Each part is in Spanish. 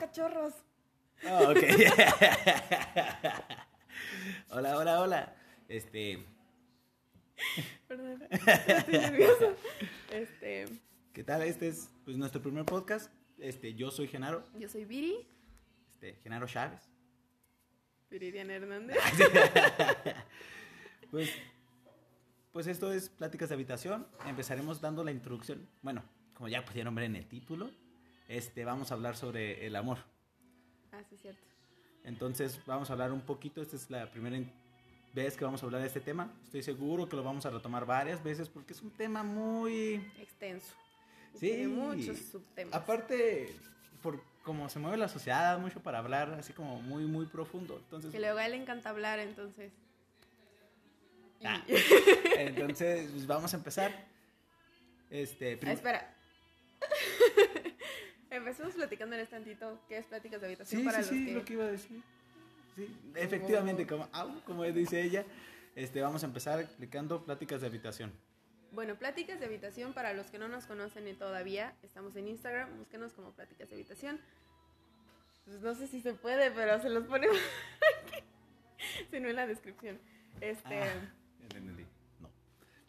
cachorros. Oh, ok. hola, hola, hola. Este. Perdón. Estoy nerviosa. Este, ¿Qué tal? Este es pues, nuestro primer podcast. Este, yo soy Genaro. yo soy Viri, Este, Genaro Chávez. Viridiana Hernández. Pues, pues esto es Pláticas de Habitación. Empezaremos dando la introducción. Bueno, como ya pudieron ver en el título, este, vamos a hablar sobre el amor. Ah, sí, cierto. Entonces vamos a hablar un poquito, esta es la primera vez que vamos a hablar de este tema. Estoy seguro que lo vamos a retomar varias veces porque es un tema muy... Extenso. Sí. Tiene muchos subtemas. Aparte, por cómo se mueve la sociedad, mucho para hablar, así como muy, muy profundo. Entonces, Que luego a él le encanta hablar, entonces. Ah. entonces pues, vamos a empezar. Este, Ah, prim- espera. Empecemos platicándoles tantito qué es pláticas de habitación Sí, para sí, los sí, que... lo que iba a decir. Sí, efectivamente, como, au, como dice ella, este, vamos a empezar explicando pláticas de habitación. Bueno, pláticas de habitación para los que no nos conocen todavía estamos en Instagram, búsquenos como pláticas de habitación. Pues no sé si se puede, pero se los ponemos aquí, si no en la descripción. Este, Ah, entendí.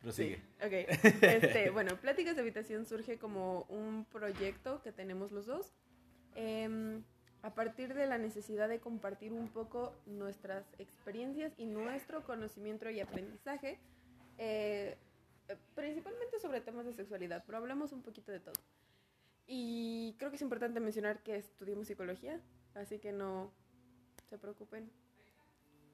No, sí, prosigue. ok. Este, bueno, pláticas de habitación surge como un proyecto que tenemos los dos. em, a partir de la necesidad de compartir un poco nuestras experiencias y nuestro conocimiento y aprendizaje, eh, principalmente sobre temas de sexualidad, pero hablamos un poquito de todo. Y creo que es importante mencionar que estudiamos psicología, así que no se preocupen.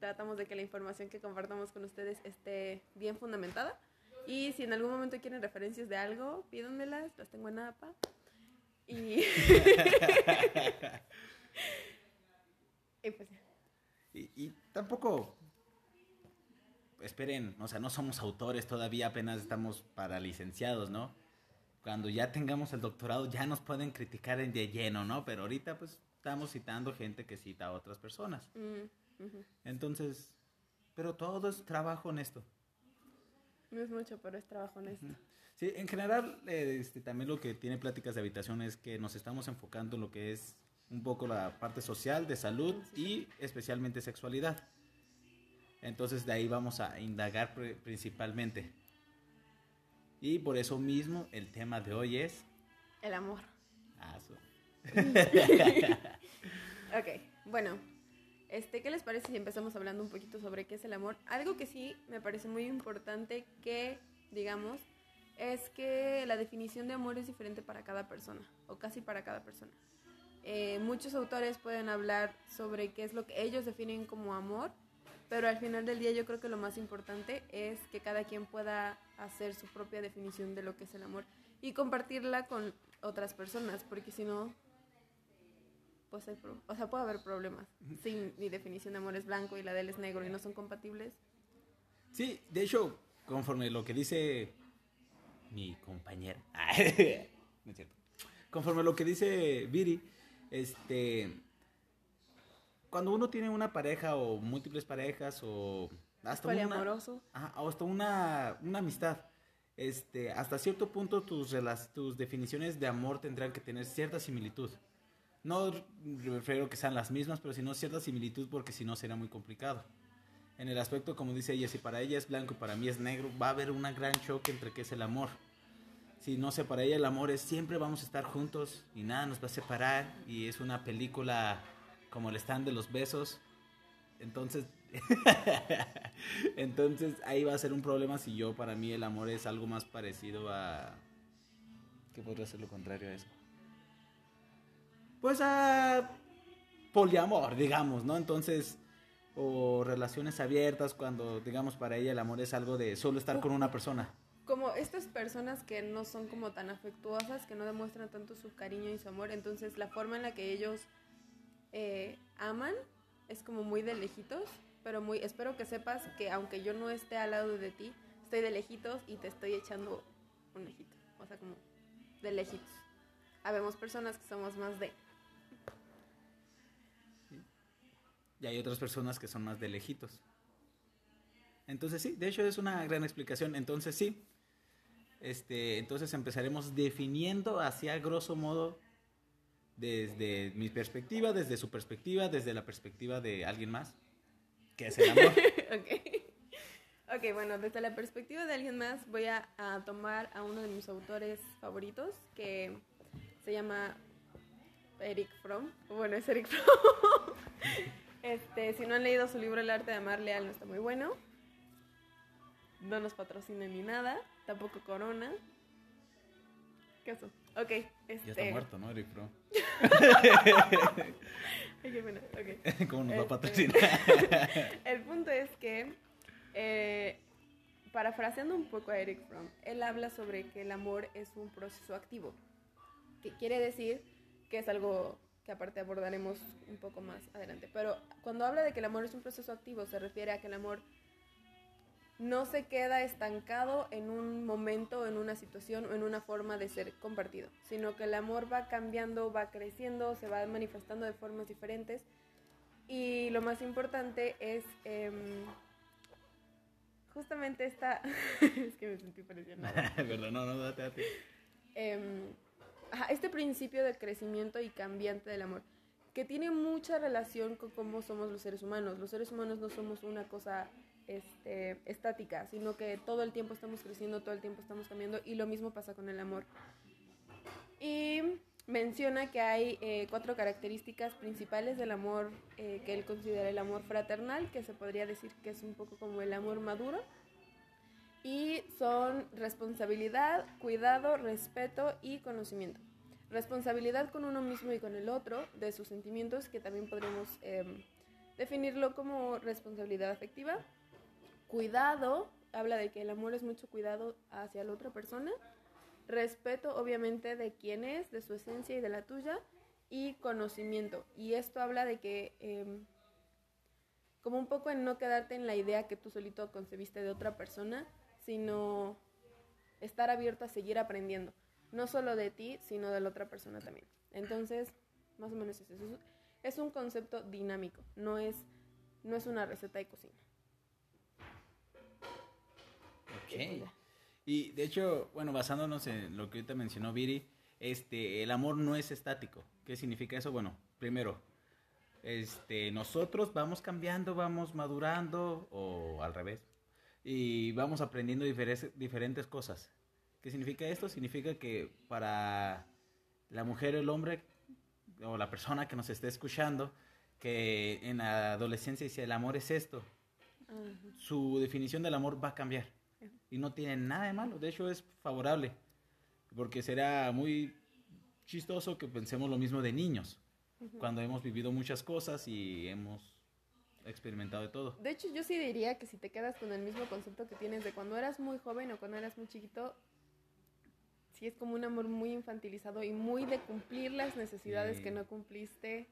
Tratamos de que la información que compartamos con ustedes esté bien fundamentada. Y si en algún momento quieren referencias de algo, pídanmelas, las tengo en APA. Y, y pues ya. Y, y tampoco, esperen, o sea, no somos autores todavía, apenas estamos para licenciados, ¿no? Cuando ya tengamos el doctorado ya nos pueden criticar en de lleno, ¿no? Pero ahorita pues estamos citando gente que cita a otras personas. Mm. Entonces, pero todo es trabajo honesto. No es mucho, pero es trabajo honesto. Sí, en general, eh, este, también lo que tiene pláticas de habitación es que nos estamos enfocando en lo que es un poco la parte social, de salud y especialmente sexualidad. Entonces de ahí vamos a indagar pri- principalmente. Y por eso mismo el tema de hoy es... El amor. Ah, Ok, bueno, este, ¿qué les parece si empezamos hablando un poquito sobre qué es el amor? Algo que sí me parece muy importante que digamos es que la definición de amor es diferente para cada persona, o casi para cada persona. Eh, muchos autores pueden hablar sobre qué es lo que ellos definen como amor, pero al final del día yo creo que lo más importante es que cada quien pueda hacer su propia definición de lo que es el amor y compartirla con otras personas, porque si no, pues hay pro- o sea, puede haber problemas. Si mi definición de amor es blanco y la de él es negro y no son compatibles. Sí, de hecho, conforme lo que dice mi compañera, no es cierto, conforme lo que dice Viri, este, cuando uno tiene una pareja o múltiples parejas o hasta una. Ajá, hasta una, una amistad, este, hasta cierto punto tus, tus definiciones de amor tendrán que tener cierta similitud. No refiero que sean las mismas, pero sino cierta similitud porque si no será muy complicado. En el aspecto, como dice ella, si para ella es blanco y para mí es negro, va a haber una gran choque entre qué es el amor. Si no sé, para ella el amor es siempre vamos a estar juntos y nada nos va a separar y es una película como el stand de los besos. Entonces, entonces ahí va a ser un problema si yo para mí el amor es algo más parecido a ¿qué podría ser lo contrario a eso? Pues a poliamor, digamos, ¿no? Entonces o relaciones abiertas cuando digamos para ella el amor es algo de solo estar con una persona. Como estas personas que no son como tan afectuosas, que no demuestran tanto su cariño y su amor, entonces la forma en la que ellos eh, aman es como muy de lejitos, pero muy, espero que sepas que aunque yo no esté al lado de ti, estoy de lejitos y te estoy echando un lejito, o sea, como de lejitos. Habemos personas que somos más de, Y hay otras personas que son más de lejitos. Entonces sí, de hecho es una gran explicación. Entonces sí, este, entonces empezaremos definiendo hacia grosso modo desde mi perspectiva, desde su perspectiva, desde la perspectiva de alguien más, que es el amor. ok. Ok, bueno, desde la perspectiva de alguien más voy a, a tomar a uno de mis autores favoritos que se llama Eric Fromm. Bueno, es Eric Fromm. este, si no han leído su libro El arte de amar leal, no está muy bueno. No nos patrocina ni nada, tampoco Corona. ¿Qué pasó? Ok, este... Ya está muerto, ¿no, Eric Fromm? Ay, qué pena, ok. ¿Cómo nos va a Este, patrocinar? El punto es que, eh, parafraseando un poco a Eric Fromm, él habla sobre que el amor es un proceso activo, que quiere decir que es algo que aparte abordaremos un poco más adelante. Pero cuando habla de que el amor es un proceso activo, se refiere a que el amor no se queda estancado en un momento, en una situación o en una forma de ser compartido, sino que el amor va cambiando, va creciendo, se va manifestando de formas diferentes y lo más importante es em, justamente esta... es que me sentí presionada. Verdad, no, no, date, date. Ajá, este principio de crecimiento y cambiante del amor, que tiene mucha relación con cómo somos los seres humanos. Los seres humanos no somos una cosa este, estática, sino que todo el tiempo estamos creciendo, todo el tiempo estamos cambiando y lo mismo pasa con el amor. Y menciona que hay eh, cuatro características principales del amor eh, que él considera el amor fraternal, que se podría decir que es un poco como el amor maduro. Y son responsabilidad, cuidado, respeto y conocimiento. Responsabilidad con uno mismo y con el otro, de sus sentimientos, que también podríamos em, definirlo como responsabilidad afectiva. Cuidado, habla de que el amor es mucho cuidado hacia la otra persona. Respeto, obviamente, de quién es, de su esencia y de la tuya. Y conocimiento. Y esto habla de que, em, como un poco en no quedarte en la idea que tú solito concebiste de otra persona, sino estar abierto a seguir aprendiendo. No solo de ti, sino de la otra persona también. Entonces, más o menos es eso. Es- un concepto dinámico, no es, no es una receta de cocina. Ok. Y de hecho, bueno, basándonos en lo que ahorita mencionó Viri, este, el amor no es estático. ¿Qué significa eso? Bueno, primero, este, nosotros vamos cambiando, vamos madurando, o al revés, y vamos aprendiendo diferes- diferentes cosas. ¿Qué significa esto? Significa que para la mujer o el hombre, o la persona que nos esté escuchando, que en la adolescencia dice el amor es esto, Ajá. su definición del amor va a cambiar. Y no tiene nada de malo, de hecho es favorable. Porque será muy chistoso que pensemos lo mismo de niños, cuando hemos vivido muchas cosas y hemos experimentado de todo. De hecho, yo sí diría que si te quedas con el mismo concepto que tienes de cuando eras muy joven o cuando eras muy chiquito, sí es como un amor muy infantilizado y muy de cumplir las necesidades Sí. que no cumpliste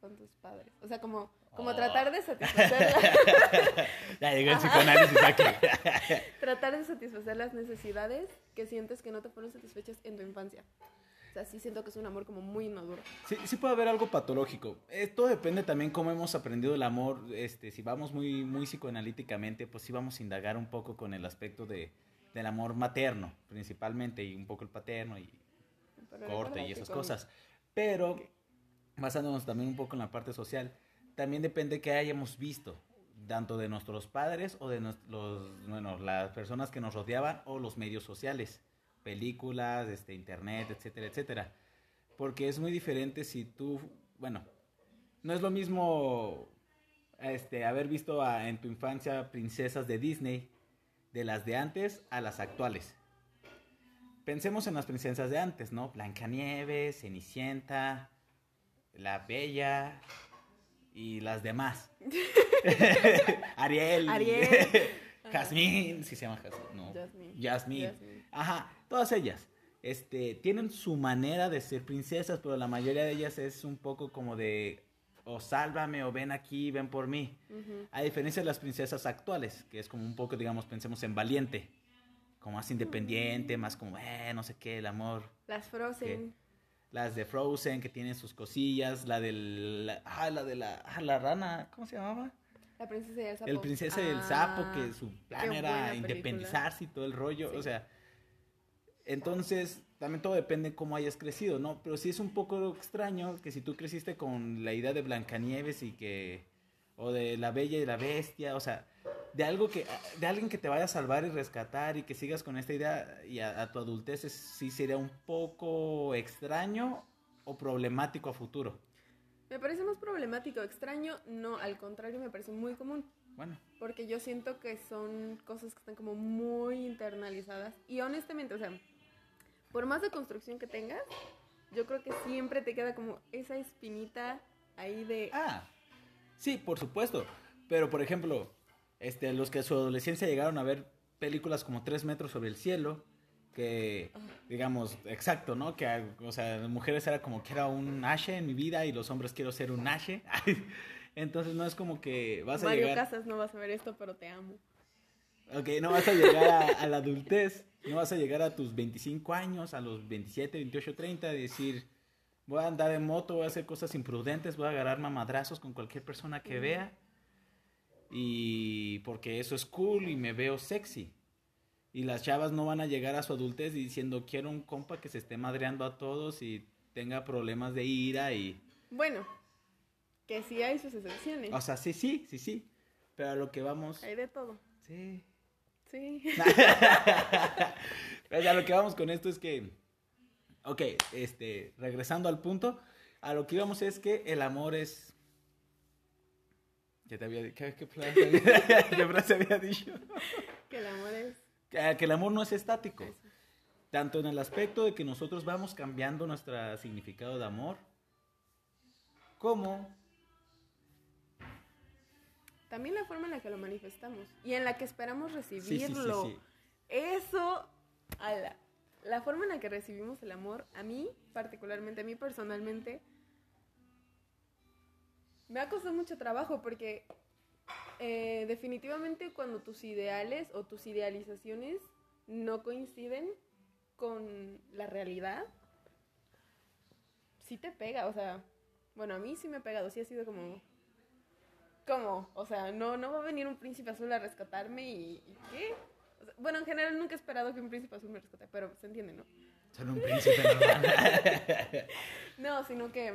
con tus padres. O sea, como, como Oh. tratar de satisfacer, Ya llegó el psicoanálisis aquí. tratar de satisfacer las necesidades que sientes que no te fueron satisfechas en tu infancia. O sea, sí siento que es un amor como muy inmaduro. Sí, sí puede haber algo patológico. Esto depende también cómo hemos aprendido el amor. Este, si vamos muy, muy psicoanalíticamente, pues sí vamos a indagar un poco con el aspecto de, del amor materno, principalmente, y un poco el paterno y Pero corte y esas cosas. Pero, basándonos también un poco en la parte social, también depende que hayamos visto, tanto de nuestros padres o de nos- los, bueno, las personas que nos rodeaban o los medios sociales, películas, este, internet, etcétera, etcétera. Porque es muy diferente si tú, bueno, no es lo mismo este, haber visto a- en tu infancia princesas de Disney, de las de antes a las actuales. Pensemos en las princesas de antes, ¿no? Blancanieves, Cenicienta, La Bella y las demás. Ariel. Ariel. Jazmín, sí se llama Jazmín, no. Jasmine. Jasmine. Jasmine. Ajá, todas ellas. Este, tienen su manera de ser princesas, pero la mayoría de ellas es un poco como de o sálvame o ven aquí, ven por mí. A diferencia de las princesas actuales, que es como un poco, digamos, pensemos en valiente, como más independiente, más como, eh, no sé qué, el amor. Las Frozen. Las de Frozen, que tienen sus cosillas, la del, la- ah, la de la, ah, la rana, ¿cómo se llamaba? La princesa y el sapo. El princesa y el sapo, que Ah, su plan era película. independizarse y todo el rollo, Sí. o sea, entonces, también todo depende cómo hayas crecido, ¿no? Pero sí es un poco extraño que si tú creciste con la idea de Blancanieves y que o de la Bella y la Bestia, o sea, de algo que de alguien que te vaya a salvar y rescatar y que sigas con esta idea y a, tu adultez sí sería un poco extraño o problemático a futuro. Me parece más problemático, extraño, no, al contrario, me parece muy común. Bueno. Porque yo siento que son cosas que están como muy internalizadas y honestamente, o sea, por más de construcción que tengas, yo creo que siempre te queda como esa espinita ahí de... Ah, sí, por supuesto. Pero, por ejemplo, este, los que en su adolescencia llegaron a ver películas como Tres metros sobre el cielo, que, digamos, exacto, ¿no? Que, o sea, las mujeres era como que era un Ashe en mi vida y los hombres quiero ser un Ashe. Entonces no es como que vas a llegar... Mario Casas no vas a ver esto, pero te amo. Ok, no vas a llegar a la adultez no vas a llegar a tus 25 años, a los 27, 28, 30, y decir, voy a andar en moto, voy a hacer cosas imprudentes, voy a agarrar mamadrazos con cualquier persona que vea. Y porque eso es cool y me veo sexy. Y las chavas no van a llegar a su adultez diciendo, quiero un compa que se esté madreando a todos y tenga problemas de ira y... Bueno, que sí hay sus excepciones. O sea, sí, sí, sí, sí. Pero a lo que vamos... Hay de todo. Sí. Sí. a lo que vamos con esto es que, ok, este, regresando al punto, a lo que íbamos es que el amor es... ¿Qué te había ¿Qué, qué, frase, había dicho? Que el amor es... Que, el amor no es estático. Tanto en el aspecto de que nosotros vamos cambiando nuestro significado de amor, como también la forma en la que lo manifestamos y en la que esperamos recibirlo. Eso, la, la forma en la que recibimos el amor, a mí, particularmente, a mí personalmente, me ha costado mucho trabajo porque eh, definitivamente cuando tus ideales o tus idealizaciones no coinciden con la realidad, sí te pega, o sea, bueno, a mí sí me ha pegado, sí ha sido como, ¿Cómo? O sea, no, no va a venir un príncipe azul a rescatarme y, ¿qué? bueno, en general nunca he esperado que un príncipe azul me rescate, pero se entiende, ¿no? Son un príncipe normal. no, sino que,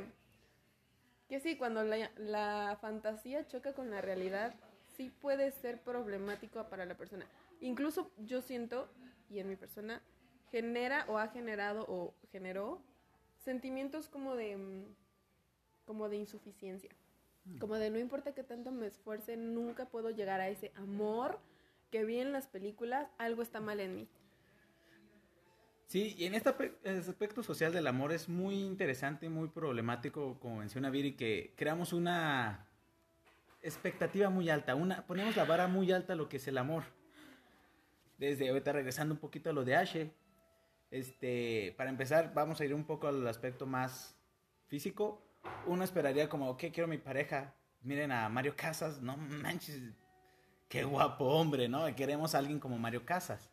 que sí, cuando la, la fantasía choca con la realidad, sí puede ser problemático para la persona. Incluso yo siento, y en mi persona, genera o ha generado o generó sentimientos como de, mm, como de insuficiencia. Como de no importa que tanto me esfuerce, nunca puedo llegar a ese amor que vi en las películas, algo está mal en mí. Sí, y en este aspecto social del amor es muy interesante, muy problemático, como menciona Viri, que creamos una expectativa muy alta, una, ponemos la vara muy alta a lo que es el amor. Desde ahorita regresando un poquito a lo de Ashe, este, para empezar vamos a ir un poco al aspecto más físico uno esperaría como, ok, quiero mi pareja. Miren a Mario Casas, no manches, qué guapo hombre, ¿no? Queremos a alguien como Mario Casas.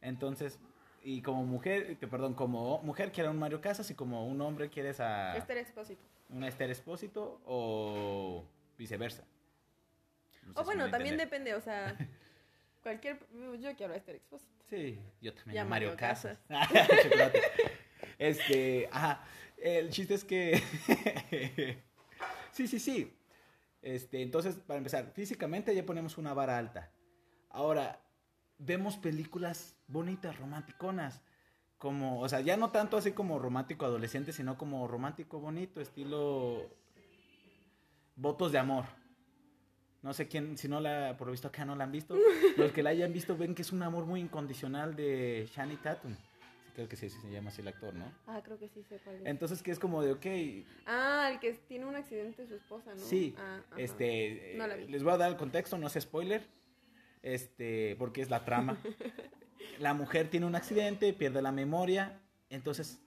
Entonces, y como mujer, perdón, como mujer quiere a un Mario Casas y como un hombre quieres a... Esther Expósito. Un Esther Expósito o viceversa. o bueno, también depende, o sea, cualquier... Yo quiero a Esther Expósito. Sí, yo también a Mario, Casas. este, ajá. El chiste es que... sí, sí, sí. Este, entonces, para empezar, físicamente ya ponemos una vara alta. Ahora, vemos películas bonitas, romanticonas. Como, o sea, ya no tanto así como romántico adolescente, sino como romántico bonito, estilo votos de amor. No sé quién, si no la, por lo visto acá no la han visto. Los que la hayan visto ven que es un amor muy incondicional de Shani Tatum. Creo que sí, sí se llama así el actor, ¿no? Ah, creo que sí sé cuál es. Entonces, que es como de, ok. Ah, el que tiene un accidente su esposa, ¿no? Sí. Ah, este. Les voy a dar el contexto, no es spoiler. Este, porque es la trama. la mujer tiene un accidente, pierde la memoria. Entonces,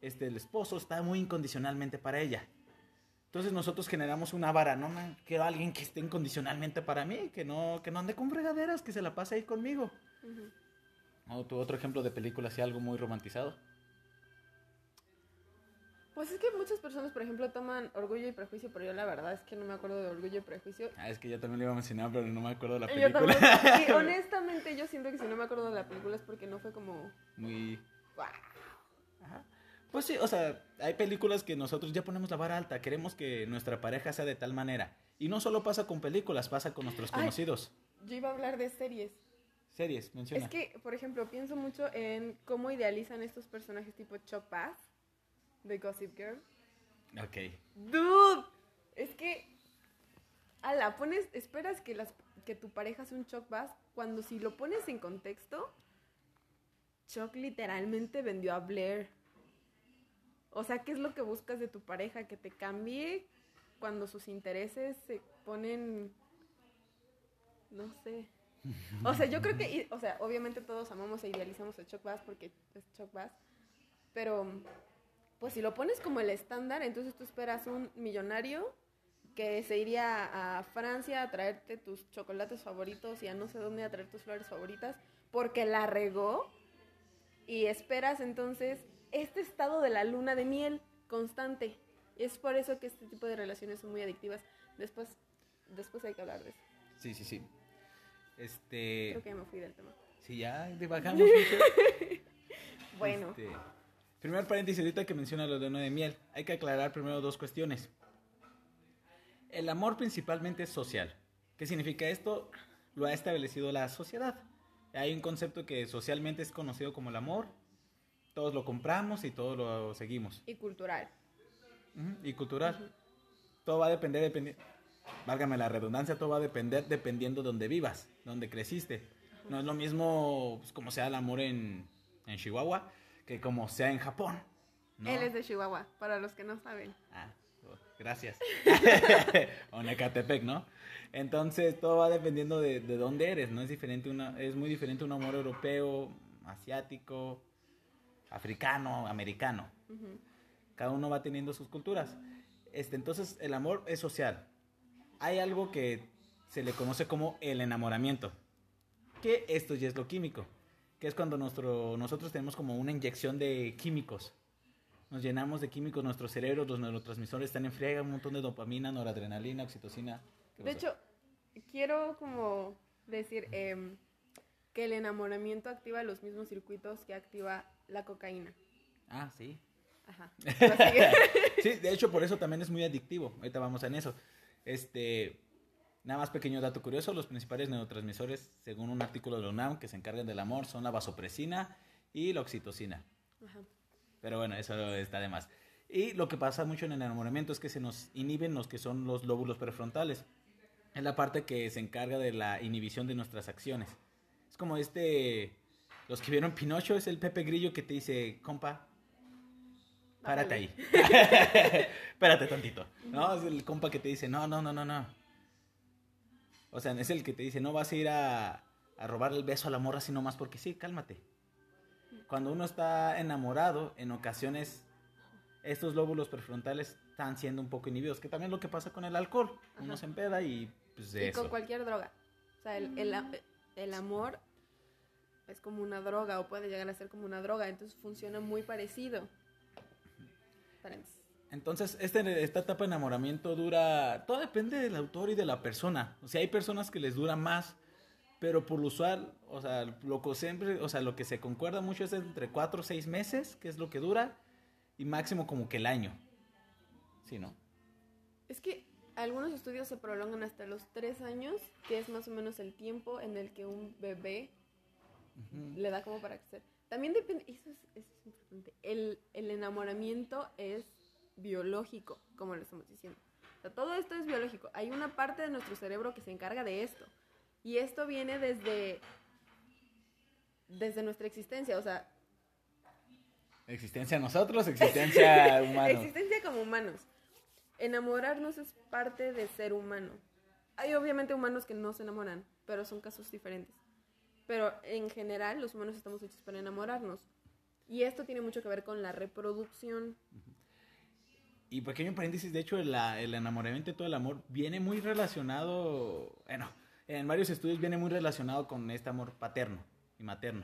este, el esposo está muy incondicionalmente para ella. Entonces nosotros generamos una vara, ¿no? Quiero alguien que esté incondicionalmente para mí, que no, que no ande con fregaderas, que se la pase ahí conmigo. ¿O tu otro ejemplo de película, así algo muy romantizado? Pues es que muchas personas, por ejemplo, toman Orgullo y Prejuicio, pero yo la verdad es que no me acuerdo de Orgullo y Prejuicio. Ah, es que yo también lo iba a mencionar, pero no me acuerdo de la película. Yo también. Y honestamente yo siento que si no me acuerdo de la película es porque no fue como... Muy... Wow. Pues sí, o sea, hay películas que nosotros ya ponemos la vara alta, queremos que nuestra pareja sea de tal manera. Y no solo pasa con películas, pasa con nuestros Ay. conocidos. Yo iba a hablar de series. Series, menciona. Es que, por ejemplo, pienso mucho en cómo idealizan estos personajes tipo Chuck Bass de Gossip Girl. Ok. Dude, es que ala, pones, esperas que las que tu pareja sea un Chuck Bass cuando si lo pones en contexto, Chuck literalmente vendió a Blair. O sea, ¿qué es lo que buscas de tu pareja? Que te cambie cuando sus intereses se ponen no sé. O sea, yo creo que, o sea, obviamente todos amamos e idealizamos a Chuck Bass porque es Chuck Bass, pero pues si lo pones como el estándar, entonces tú esperas un millonario que se iría a Francia a traerte tus chocolates favoritos y a no sé dónde a traer tus flores favoritas porque la regó y esperas entonces este estado de la luna de miel constante. Es por eso que este tipo de relaciones son muy adictivas. Después, después hay que hablar de eso. Sí, sí, sí. Este. Creo que ya me fui del tema. Sí, ya divagamos mucho. Bueno, Este, primer paréntesis ahorita que menciona lo de luna de miel. Hay que aclarar primero dos cuestiones. El amor principalmente es social. ¿Qué significa esto? Lo ha establecido la sociedad. Hay un concepto que socialmente es conocido como el amor. Todos lo compramos y todos lo seguimos. y cultural. Y cultural. Todo va a depender, dependi- válgame la redundancia, todo va a depender dependiendo de donde vivas, donde creciste. No es lo mismo pues, como sea el amor en, en Chihuahua que como sea en Japón. ¿no? Él es de Chihuahua, para los que no saben. Ah, oh, gracias. o Necatepec, ¿no? Entonces todo va dependiendo de, de dónde eres, ¿no? Es diferente una, es muy diferente un amor europeo, asiático, africano, americano. Cada uno va teniendo sus culturas. Este, entonces, el amor es social. Hay algo que se le conoce como el enamoramiento. Que esto ya es lo químico. Que es cuando nuestro, nosotros tenemos como una inyección de químicos. Nos llenamos de químicos, nuestro cerebro, los neurotransmisores están en friega, un montón de dopamina, noradrenalina, oxitocina. ¿Qué De hecho, quiero como decir em, que el enamoramiento activa los mismos circuitos que activa la cocaína. Ah, sí. Ajá. Sí, de hecho, por eso también es muy adictivo. Ahorita vamos en eso. Este, nada más pequeño dato curioso, los principales neurotransmisores, según un artículo de la UNAM que se encargan del amor, son la vasopresina y la oxitocina. Ajá. Pero bueno, eso está de más. Y lo que pasa mucho en el enamoramiento es que se nos inhiben los que son los lóbulos prefrontales. Es la parte que se encarga de la inhibición de nuestras acciones. Es como este, los que vieron Pinocho, es el Pepe Grillo que te dice, compa, párate ahí. Espérate tantito. ¿No? Es el compa que te dice, no, no, no, no, no. O sea, es el que te dice, no vas a ir a, a robar el beso a la morra así nomás porque sí, cálmate. Cuando uno está enamorado, en ocasiones estos lóbulos prefrontales están siendo un poco inhibidos, que también es lo que pasa con el alcohol. Uno Ajá. se empeda y pues de Y con cualquier droga. O sea, el, el, a- el amor es como una droga o puede llegar a ser como una droga, entonces funciona muy parecido. Entonces, este, esta etapa de enamoramiento dura, todo depende del autor y de la persona. O sea, hay personas que les dura más, pero por lo usual, o sea, lo que siempre, o sea, lo que se concuerda mucho es entre 4 o 6 meses, que es lo que dura, y máximo como que el año. Sí, ¿no? Es que algunos estudios se prolongan hasta los tres años, que es más o menos el tiempo en el que un bebé le da como para crecer. También depende, eso es, eso es importante, el, el enamoramiento es biológico, como lo estamos diciendo. O sea, todo esto es biológico. Hay una parte de nuestro cerebro que se encarga de esto. Y esto viene desde, desde nuestra existencia, o sea, Existencia nosotros, existencia humana. existencia como humanos. Enamorarnos es parte de ser humano. Hay obviamente humanos que no se enamoran, pero son casos diferentes. Pero en general los humanos estamos hechos para enamorarnos. Y esto tiene mucho que ver con la reproducción. Y pequeño paréntesis, de hecho, la- el enamoramiento y todo el amor viene muy relacionado, bueno, en varios estudios viene muy relacionado con este amor paterno y materno.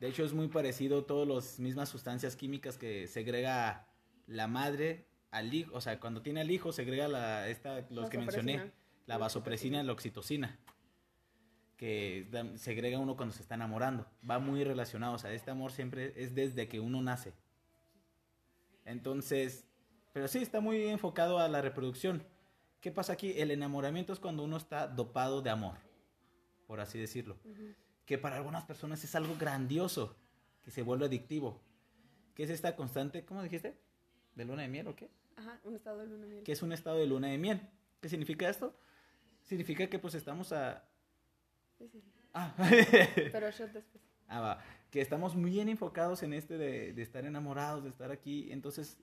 De hecho, es muy parecido todas las mismas sustancias químicas que segrega la madre al hijo, o sea, cuando tiene al hijo segrega la, esta, los que mencioné, la vasopresina y la oxitocina, que segrega uno cuando se está enamorando. Va muy relacionado, o sea, este amor siempre es desde que uno nace. Entonces, pero sí, está muy enfocado a la reproducción. ¿Qué pasa aquí? El enamoramiento es cuando uno está dopado de amor, por así decirlo. Que para algunas personas es algo grandioso, que se vuelve adictivo. Que es esta constante, ¿cómo dijiste? ¿De luna de miel o qué? Ajá, un estado de luna de miel. Que es un estado de luna de miel. ¿Qué significa esto? Significa que pues estamos a... Sí, sí, sí. Ah, Pero shot después. Ah, va. Que estamos muy bien enfocados en este de, de estar enamorados, de estar aquí. Entonces,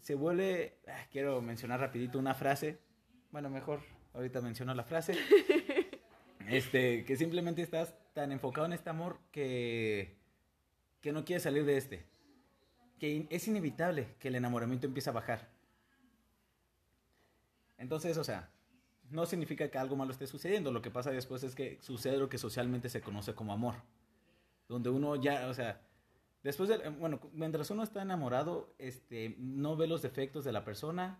se vuelve... ah, quiero mencionar rapidito una frase. Bueno, mejor ahorita menciono la frase. Este, que simplemente estás tan enfocado en este amor que, que no quieres salir de este. Que es inevitable que el enamoramiento empiece a bajar. Entonces, o sea, no significa que algo malo esté sucediendo. Lo que pasa después es que sucede lo que socialmente se conoce como amor. Donde uno ya, o sea, después de, bueno, mientras uno está enamorado, este, no ve los defectos de la persona,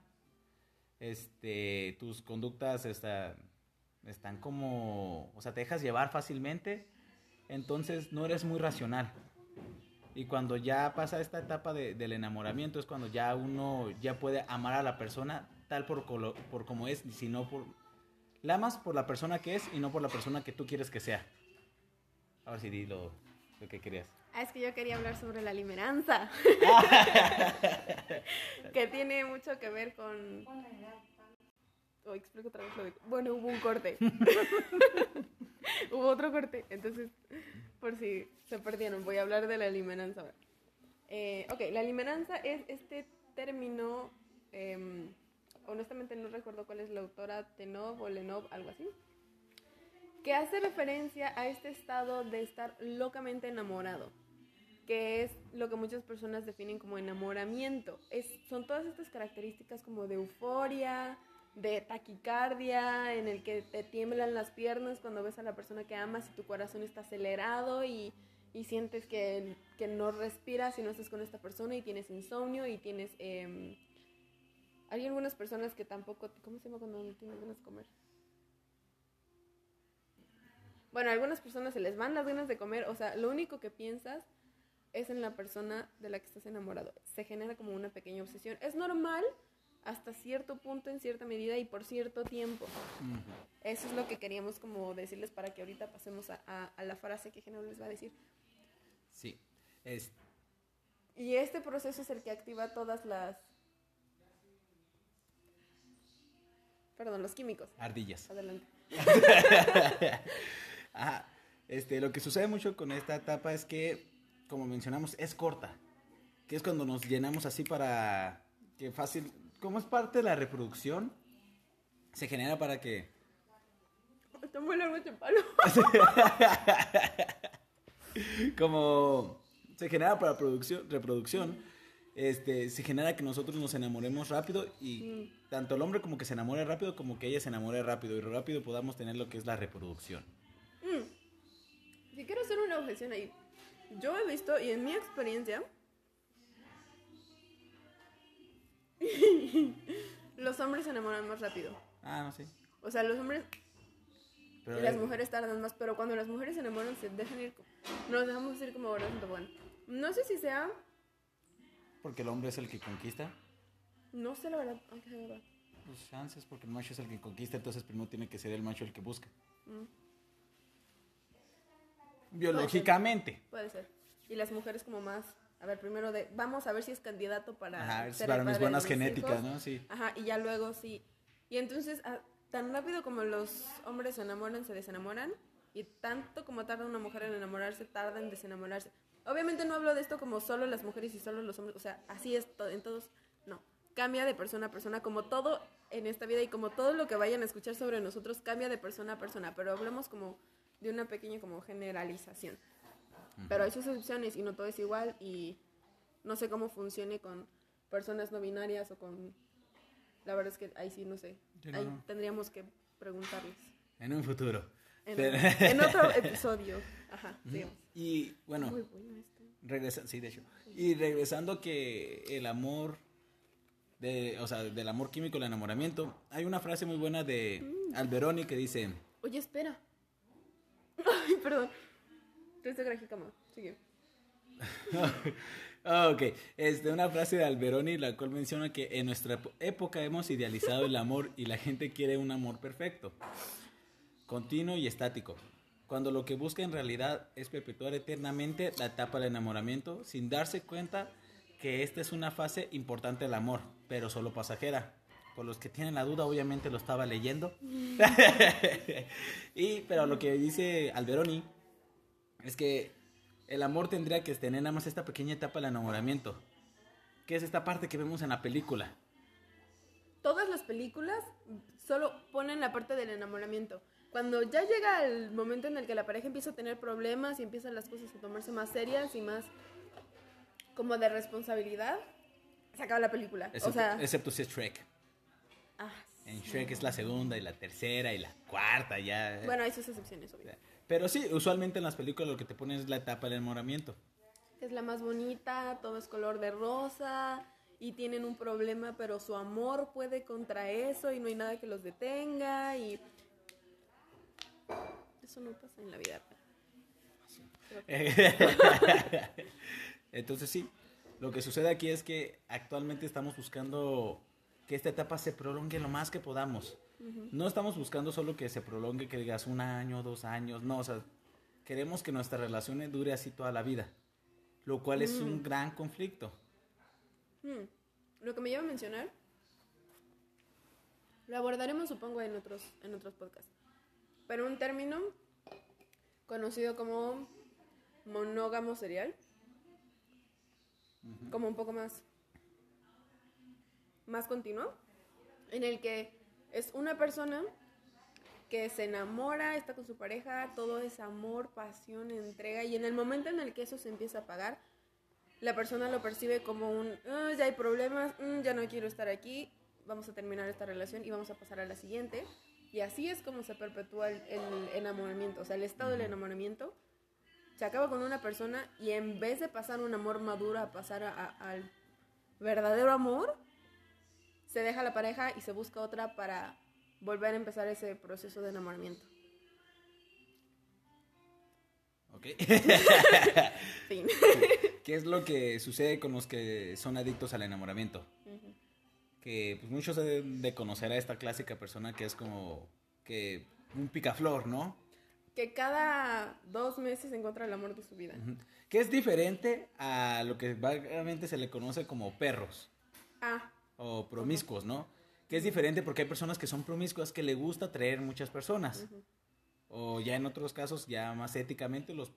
este, tus conductas está- están como, o sea, te dejas llevar fácilmente, entonces no eres muy racional. Y cuando ya pasa esta etapa de- del enamoramiento es cuando ya uno ya puede amar a la persona tal por, por como es, sino por... La amas por la persona que es y no por la persona que tú quieres que sea. Ahora sí di lo, lo que querías. Ah, es que yo quería hablar sobre la limeranza. que tiene mucho que ver con. Oh, explico otra vez lo de. Bueno, hubo un corte. hubo otro corte. Entonces, por si se perdieron, voy a hablar de la limeranza ahora. Eh, ok, la limeranza es este término. Honestamente no recuerdo cuál es la autora, Tenov o Lenov, algo así que hace referencia a este estado de estar locamente enamorado, que es lo que muchas personas definen como enamoramiento. Es, son todas estas características como de euforia, de taquicardia, en el que te tiemblan las piernas cuando ves a la persona que amas y tu corazón está acelerado y, y sientes que, que no respiras si no estás con esta persona y tienes insomnio y tienes... em, hay algunas personas que tampoco... ¿Cómo se llama cuando no tienes ganas de comer? Bueno, a algunas personas se les van las ganas de comer, o sea, lo único que piensas es en la persona de la que estás enamorado. Se genera como una pequeña obsesión. Es normal hasta cierto punto, en cierta medida y por cierto tiempo. Eso es lo que queríamos como decirles para que ahorita pasemos a, a- a la frase que Genaro les va a decir. Sí. Es, Y este proceso es el que activa todas las... Perdón, los químicos. ardillas. Adelante. Ajá. Este, lo que sucede mucho con esta etapa es que, como mencionamos, es corta. Que es cuando nos llenamos así para que fácil, como es parte de la reproducción, se genera para que Está muy largo este palo. como se genera para producción, reproducción, este, se genera que nosotros nos enamoremos rápido y tanto el hombre como que se enamore rápido como que ella se enamore rápido y rápido podamos tener lo que es la reproducción. Si quiero hacer una objeción ahí. Yo he visto, y en mi experiencia, los hombres se enamoran más rápido. Ah, no sé. O sea, los hombres Pero y las mujeres tardan más, pero cuando las mujeres se enamoran se dejan ir, nos dejamos ir como ahora bueno. No sé si sea, porque el hombre es el que conquista. no sé la verdad. Pues chances, porque el macho es el que conquista, entonces primero tiene que ser el macho el que busca. Mm, Biológicamente. puede ser. Y las mujeres como más, a ver, primero de, vamos a ver si es candidato para Ajá, ser para mis buenas genéticas, hijos. ¿no? Sí. Ajá, y ya luego sí. Y entonces, ah, tan rápido como los hombres se enamoran, se desenamoran. Y tanto como tarda una mujer en enamorarse, tarda en desenamorarse. Obviamente no hablo de esto como solo las mujeres y solo los hombres. O sea, así es to- en todos. No. Cambia de persona a persona, como todo en esta vida y como todo lo que vayan a escuchar sobre nosotros cambia de persona a persona. Pero hablamos como de una pequeña como generalización. Pero hay sus excepciones y no todo es igual y no sé cómo funcione con personas no binarias o con... La verdad es que ahí sí no sé. No, ahí no. tendríamos que preguntarles. En un futuro. En, otro episodio. Ajá. Y bueno, Muy bueno regresa, sí, de hecho. Y regresando que el amor, de, o sea, del amor químico, el enamoramiento, hay una frase muy buena de Alberoni que dice, Oye, espera. Ay, perdón. Tres de Grajicama. Sigue. ok, este, una frase de Alberoni, la cual menciona que en nuestra época hemos idealizado el amor y la gente quiere un amor perfecto, continuo y estático, cuando lo que busca en realidad es perpetuar eternamente la etapa del enamoramiento sin darse cuenta que esta es una fase importante del amor, pero solo pasajera. Por los que tienen la duda, obviamente lo estaba leyendo. y, pero lo que dice Alberoni es que el amor tendría que tener nada más esta pequeña etapa del enamoramiento, que es esta parte que vemos en la película. Todas las películas solo ponen la parte del enamoramiento. Cuando ya llega el momento en el que la pareja empieza a tener problemas y empiezan las cosas a tomarse más serias y más como de responsabilidad, se acaba la película. Excepto, o sea, excepto si es Shrek. ah, En Shrek es la segunda y la tercera y la cuarta ya. bueno, hay sus excepciones, obvio. Pero sí, usualmente en las películas lo que te ponen es la etapa del enamoramiento. Es la más bonita, todo es color de rosa y tienen un problema, pero su amor puede contra eso y no hay nada que los detenga y eso no pasa en la vida. real. Entonces sí, lo que sucede aquí es que actualmente estamos buscando que esta etapa se prolongue lo más que podamos. No estamos buscando solo que se prolongue, que digas un año, dos años, no, o sea, queremos que nuestra relación dure así toda la vida, lo cual es un gran conflicto. Hmm, Lo que me lleva a mencionar lo abordaremos supongo en otros en otros podcasts. Pero un término conocido como monógamo serial como un poco más más continuo en el que es una persona que se enamora, está con su pareja, todo es amor, pasión, entrega y en el momento en el que eso se empieza a apagar, la persona lo percibe como un, "Ah, ya hay problemas, mm, ya no quiero estar aquí, vamos a terminar esta relación y vamos a pasar a la siguiente. Y así es como se perpetúa el, el enamoramiento, o sea, el estado del enamoramiento se acaba con una persona y en vez de pasar un amor maduro a pasar a- a- al verdadero amor, se deja la pareja y se busca otra para volver a empezar ese proceso de enamoramiento. ¿Ok? Fin. ¿Qué es lo que sucede con los que son adictos al enamoramiento? Que pues, muchos deben de conocer a esta clásica persona que es como que un picaflor, ¿no? que cada dos meses encuentra el amor de su vida. Que es diferente a lo que vagamente se le conoce como perros Ah, o promiscuos, ¿no? Que es diferente porque hay personas que son promiscuas que le gusta traer muchas personas. O ya en otros casos, ya más éticamente, los,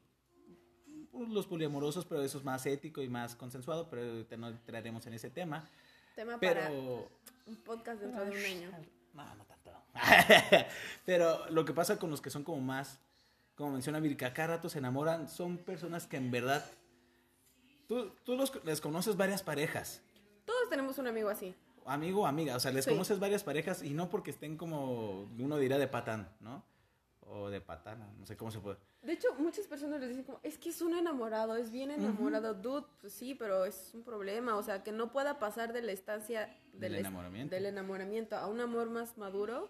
pues, los poliamorosos, pero eso es más ético y más consensuado, pero ahorita no entraremos en ese tema. Tema para Pero... un podcast dentro de un año. No, no tanto. Pero lo que pasa con los que son como más, como menciona Vir, que a cada rato se enamoran, son personas que en verdad. Tú, tú los, les conoces varias parejas, Todos tenemos un amigo así. amigo o amiga, o sea, les Sí. conoces varias parejas y no porque estén como, uno dirá de patán, ¿no? O de patana, no sé cómo se puede. De hecho, muchas personas les dicen como, es que es un enamorado, es bien enamorado, dude, pues sí, pero es un problema, o sea, que no pueda pasar de la estancia Del enamoramiento. del enamoramiento a un amor más maduro.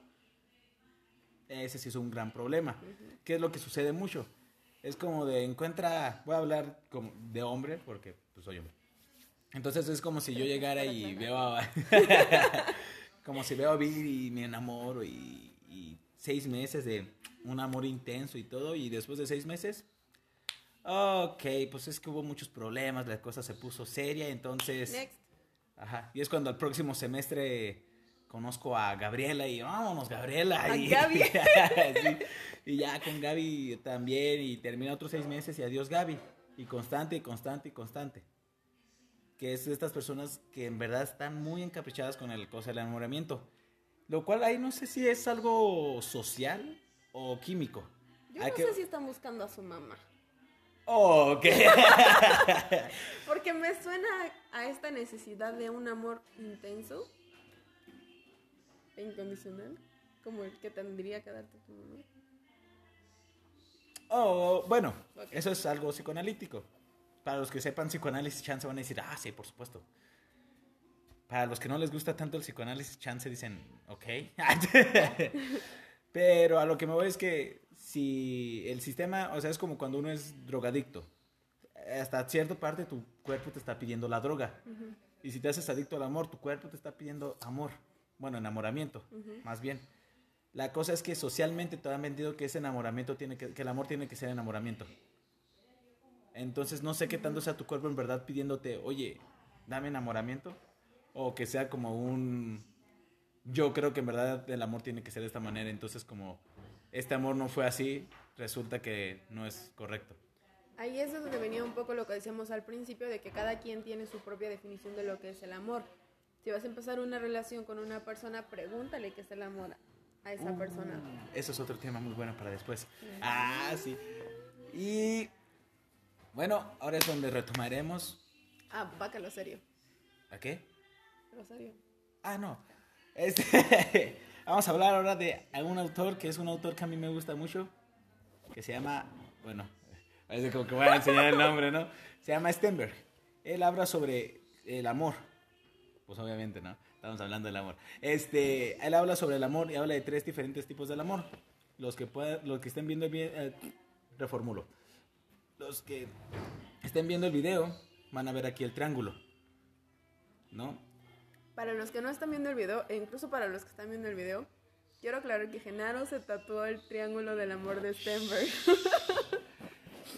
Ese sí es un gran problema. ¿Qué es lo que sucede mucho? Es como de encuentra, voy a hablar como de hombre porque pues soy hombre. Entonces es como si yo llegara y veo a como si veo a Vir y me enamoro y, y seis meses de un amor intenso y todo y después de seis meses ok, pues es que hubo muchos problemas, la cosa se puso seria, entonces Next. Ajá. Y es cuando al próximo semestre conozco a Gabriela y vámonos, Gabriela. ¿A y, Gaby? Sí. Y ya con Gaby también. Y termina otros seis meses y adiós, Gaby. Y constante, y constante, y constante. Que es de estas personas que en verdad están muy encaprichadas con el cosa del enamoramiento. Lo cual ahí no sé si es algo social o químico. Yo Hay no que- sé si están buscando a su mamá. Oh, ok. Porque me suena a esta necesidad de un amor intenso e incondicional, como el que tendría que darte tu mamá. Oh, bueno, eso es algo psicoanalítico. Para los que sepan psicoanálisis, chance van a decir, ah, sí, por supuesto. Para los que no les gusta tanto el psicoanálisis, chance dicen, ok. Pero a lo que me voy es que si el sistema, o sea, es como cuando uno es drogadicto. hasta cierta parte tu cuerpo te está pidiendo la droga. Y si te haces adicto al amor, tu cuerpo te está pidiendo amor. Bueno, enamoramiento, más bien. La cosa es que socialmente te han vendido que ese enamoramiento tiene que, que el amor tiene que ser enamoramiento. Entonces no sé qué tanto sea tu cuerpo en verdad pidiéndote, oye, dame enamoramiento. O que sea como un... Yo creo que en verdad el amor tiene que ser de esta manera. Entonces como este amor no fue así, resulta que no es correcto. Ahí es donde venía un poco lo que decíamos al principio, de que cada quien tiene su propia definición de lo que es el amor. Si vas a empezar una relación con una persona, pregúntale qué es el amor a esa Uh, persona. Eso es otro tema muy bueno para después. Ah, sí. Y bueno, ahora es donde retomaremos. Ah, lo serio. ¿A qué? Lo serio. Ah, no. Este, vamos a hablar ahora de algún autor que es un autor que a mí me gusta mucho, que se llama, bueno, parece como que voy a enseñar el nombre, ¿no? Se llama Stenberg. Él habla sobre el amor. Pues obviamente, ¿no? Estamos hablando del amor. Este, él habla sobre el amor y habla de tres diferentes tipos del amor. Los que puedan, los que estén viendo video, eh, reformulo. Los que estén viendo el video van a ver aquí el triángulo. ¿No? Para los que no están viendo el video, e incluso para los que están viendo el video, quiero aclarar que Genaro se tatuó el triángulo del amor de Stenberg.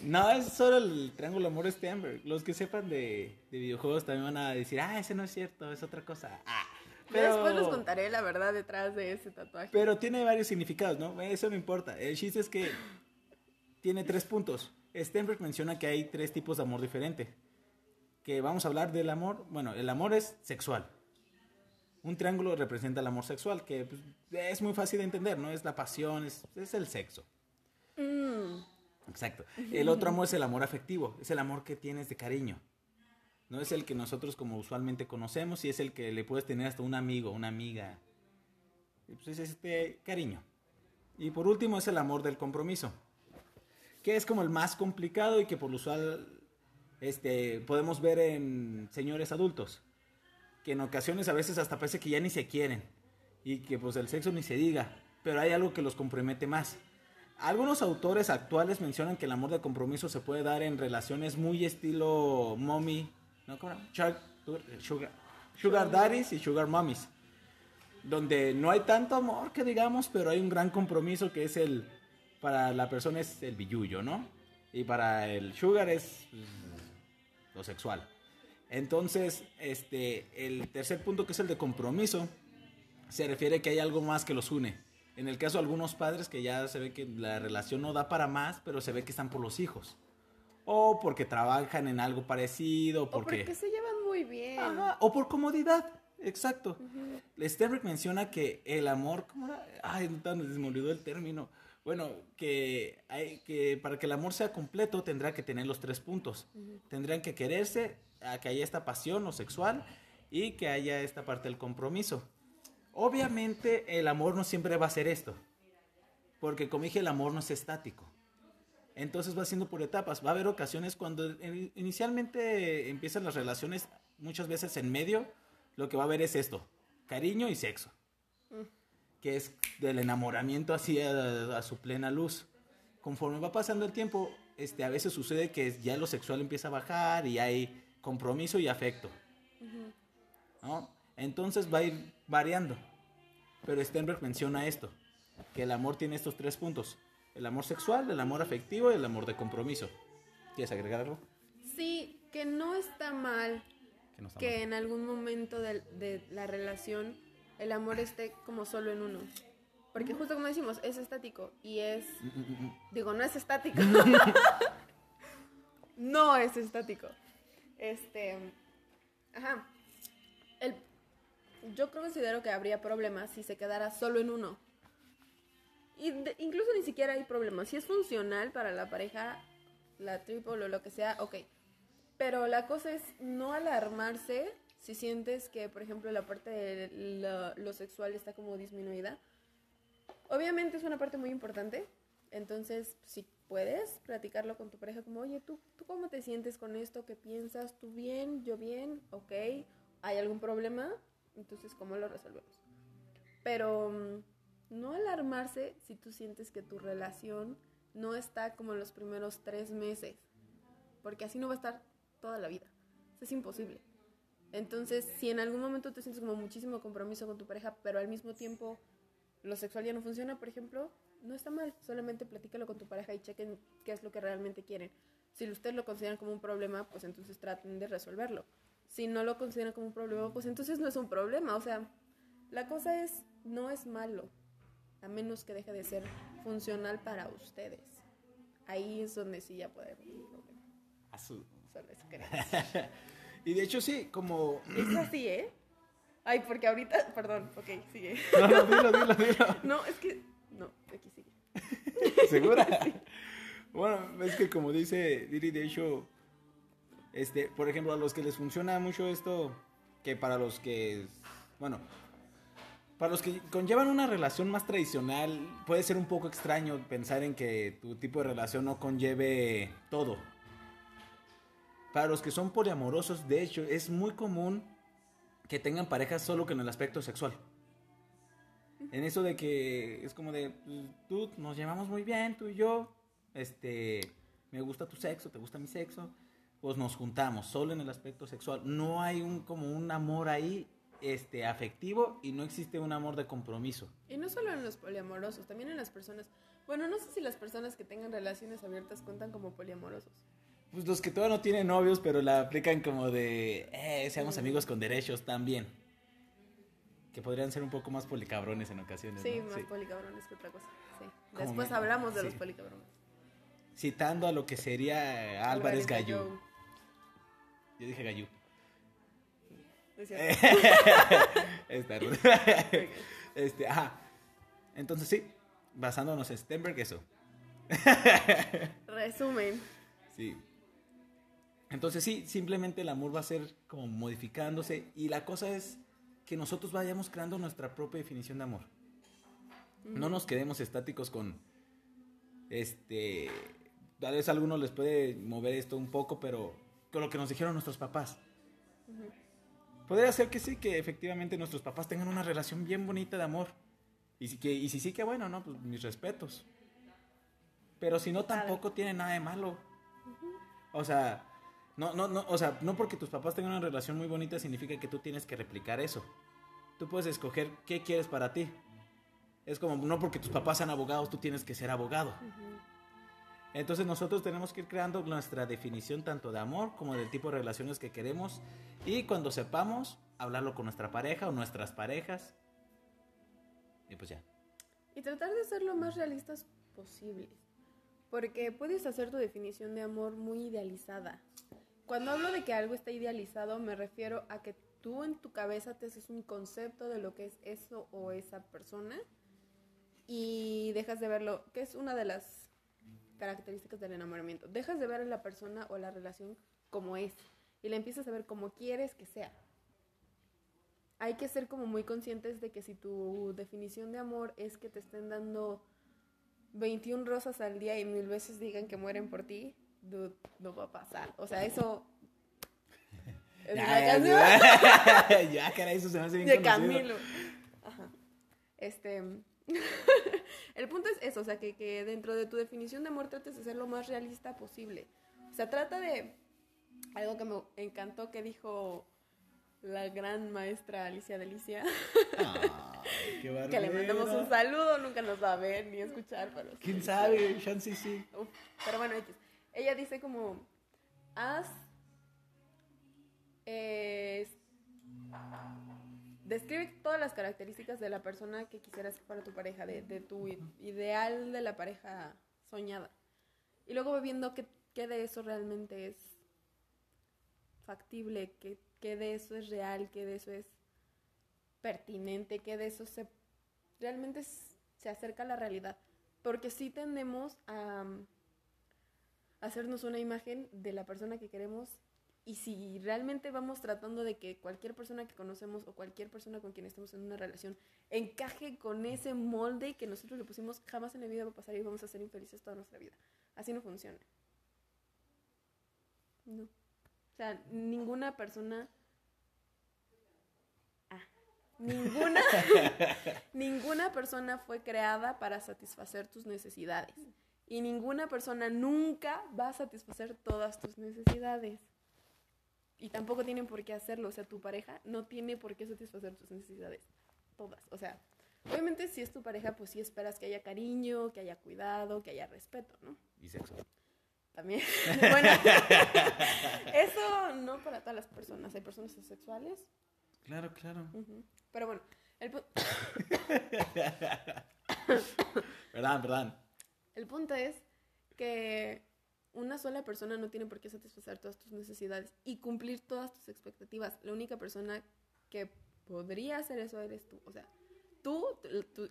No, es solo el triángulo amor Stenberg. Los que sepan de, de videojuegos también van a decir, ah, ese no es cierto, es otra cosa. Ah, pero, Después les contaré la verdad detrás de ese tatuaje. pero tiene varios significados, ¿no? Eso no importa. El chiste es que tiene tres puntos. Stenberg menciona que hay tres tipos de amor diferente. Que vamos a hablar del amor. Bueno, el amor es sexual. Un triángulo representa el amor sexual, que pues, es muy fácil de entender, ¿no? Es la pasión, es, es el sexo. Mm, Exacto. El otro amor es el amor afectivo, es el amor que tienes de cariño. No es el que nosotros como usualmente conocemos y es el que le puedes tener hasta un amigo, una amiga. Y pues es este cariño. Y por último es el amor del compromiso, que es como el más complicado y que por lo usual este, podemos ver en señores adultos, que en ocasiones a veces hasta parece que ya ni se quieren y que pues el sexo ni se diga, pero hay algo que los compromete más. Algunos autores actuales mencionan que el amor de compromiso se puede dar en relaciones muy estilo mommy, ¿no? Sugar, sugar, sugar daddies y sugar mommies, donde no hay tanto amor que digamos, pero hay un gran compromiso que es el, para la persona es el billullo, ¿no? Y para el sugar es pues, lo sexual. Entonces, este, el tercer punto que es el de compromiso, se refiere que hay algo más que los une. En el caso de algunos padres que ya se ve que la relación no da para más, pero se ve que están por los hijos. O porque trabajan en algo parecido, O porque... porque se llevan muy bien. Ajá, o por comodidad, exacto. Stenberg menciona que el amor, ¿cómo era? Ay, me olvidó el término. Bueno, que, hay, que para que el amor sea completo tendrá que tener los tres puntos. Tendrán que quererse, que haya esta pasión o sexual y que haya esta parte del compromiso. Obviamente el amor no siempre va a ser esto, porque como dije, el amor no es estático. Entonces va siendo por etapas. Va a haber ocasiones cuando in- inicialmente empiezan las relaciones, muchas veces en medio, lo que va a haber es esto, cariño y sexo. Que es del enamoramiento así a, a su plena luz. Conforme va pasando el tiempo, este, a veces sucede que ya lo sexual empieza a bajar y hay compromiso y afecto. ¿no? Entonces va a ir variando. Pero Stenberg menciona esto, que el amor tiene estos tres puntos. El amor sexual, el amor afectivo y el amor de compromiso. ¿Quieres agregar algo? Sí, que no está mal Que no está que mal. en algún momento de, de la relación el amor esté como solo en uno. Porque justo como decimos, es estático y es... Mm, mm, mm. Digo, no es estático. no es estático. Este... Ajá. El, yo considero que habría problemas si se quedara solo en uno. Y incluso ni siquiera hay problemas. Si es funcional para la pareja, la triple o lo que sea, ok. Pero la cosa es no alarmarse si sientes que, por ejemplo, la parte de lo, lo sexual está como disminuida. Obviamente es una parte muy importante. Entonces, si puedes platicarlo con tu pareja, como, oye, ¿tú, ¿tú cómo te sientes con esto? ¿Qué piensas? ¿Tú bien? ¿Yo bien? ¿Ok? ¿Hay algún problema? Entonces, ¿cómo lo resolvemos? Pero mm, no alarmarse si tú sientes que tu relación no está como en los primeros tres meses. porque así no va a estar toda la vida. Es imposible. Entonces, si en algún momento te sientes como muchísimo compromiso con tu pareja, pero al mismo tiempo lo sexual ya no funciona, por ejemplo, no está mal. Solamente platícalo con tu pareja y chequen qué es lo que realmente quieren. Si ustedes lo consideran como un problema, pues entonces traten de resolverlo. Si no lo consideran como un problema, pues entonces no es un problema. O sea, la cosa es, no es malo, a menos que deje de ser funcional para ustedes. Ahí es donde sí ya puede haber un problema. A su- Solo eso quería decir. y de hecho sí, como... Es así, ¿eh? Ay, porque ahorita, perdón, ok, sigue. No, no, dilo, dilo, dilo. No, es que, no, aquí sigue. ¿Segura? Bueno, es que como dice Diri, de hecho, este, por ejemplo, a los que les funciona mucho esto, que para los que, bueno, para los que conllevan una relación más tradicional, puede ser un poco extraño pensar en que tu tipo de relación no conlleve todo. Para los que son poliamorosos, de hecho, es muy común que tengan parejas solo que en el aspecto sexual. En eso de que es como de, pues, tú nos llevamos muy bien, tú y yo, este, me gusta tu sexo, te gusta mi sexo, pues nos juntamos solo en el aspecto sexual. No hay un como un amor ahí, este, afectivo y no existe un amor de compromiso. Y no solo en los poliamorosos, también en las personas. Bueno, no sé si las personas que tengan relaciones abiertas cuentan como poliamorosos. Pues los que todavía no tienen novios, pero la aplican como de, eh, seamos amigos con derechos también. Que podrían ser un poco más policabrones en ocasiones. Sí, ¿no? más policabrones que otra cosa. Sí. Después me- hablamos de sí. los policabrones. Citando a lo que sería Álvarez Gallú. Gallú. Yo dije Gallú. Está rudo. este, ajá. Entonces sí, basándonos en Stenberg, eso. Resumen. Sí. Entonces sí, simplemente el amor va a ser como modificándose y la cosa es que nosotros vayamos creando nuestra propia definición de amor. No nos quedemos estáticos con este tal vez a algunos les puede mover esto un poco, pero con lo que nos dijeron nuestros papás. Podría ser que sí, que efectivamente nuestros papás tengan una relación bien bonita de amor. Y si, que, y si sí, que bueno, ¿no? Pues mis respetos. Pero si no, tampoco tiene nada de malo. O sea, no, no, no, o sea, no porque tus papás tengan una relación muy bonita significa que tú tienes que replicar eso. Tú puedes escoger qué quieres para ti. Es como, no porque tus papás sean abogados, tú tienes que ser abogado. Entonces nosotros tenemos que ir creando nuestra definición tanto de amor como del tipo de relaciones que queremos y cuando sepamos, hablarlo con nuestra pareja o nuestras parejas. Y pues ya. Y tratar de ser lo más realistas posibles. Porque puedes hacer tu definición de amor muy idealizada. Cuando hablo de que algo está idealizado, me refiero a que tú en tu cabeza te haces un concepto de lo que es eso o esa persona y dejas de verlo, que es una de las características del enamoramiento. Dejas de ver a la persona o la relación como es y la empiezas a ver como quieres que sea. Hay que ser como muy conscientes de que si tu definición de amor es que te estén dando 21 rosas al día y mil veces digan que mueren por ti, dude, no va a pasar. O sea, eso es una canción ya, caray, eso se me hace bien de conocido. Camilo. Ajá. Este. el punto es eso, o sea, que, que dentro de tu definición de amor trates de ser lo más realista posible. O sea, trata de. Algo que me encantó que dijo la gran maestra Alicia Delicia, Ay, qué que le mandamos un saludo, nunca nos va a ver ni escuchar, pero sí. ¿Quién sabe? Chance sí. Uf, pero bueno, X. ella dice como, haz, eh, describe todas las características de la persona que quisieras fuera tu pareja, de, tu ideal de la pareja soñada. Y luego viendo qué, qué de eso realmente es factible, qué, qué de eso es real, qué de eso es pertinente, qué de eso se realmente se acerca a la realidad. Porque sí tendemos a hacernos una imagen de la persona que queremos y si realmente vamos tratando de que cualquier persona que conocemos o cualquier persona con quien estemos en una relación encaje con ese molde que nosotros le pusimos, jamás en la vida va a pasar y vamos a ser infelices toda nuestra vida. Así no funciona. No. O sea, ninguna persona... Ah, ninguna, ninguna persona fue creada para satisfacer tus necesidades. Y ninguna persona nunca va a satisfacer todas tus necesidades. Y tampoco tienen por qué hacerlo. O sea, tu pareja no tiene por qué satisfacer tus necesidades. Todas. O sea, obviamente si es tu pareja, pues sí esperas que haya cariño, que haya cuidado, que haya respeto, ¿no? Y sexo. También. bueno, eso no para todas las personas. Hay personas asexuales. Claro, claro. Pero bueno, el, Perdón, perdón. El punto es que una sola persona no tiene por qué satisfacer todas tus necesidades y cumplir todas tus expectativas. La única persona que podría hacer eso eres tú. O sea, tú,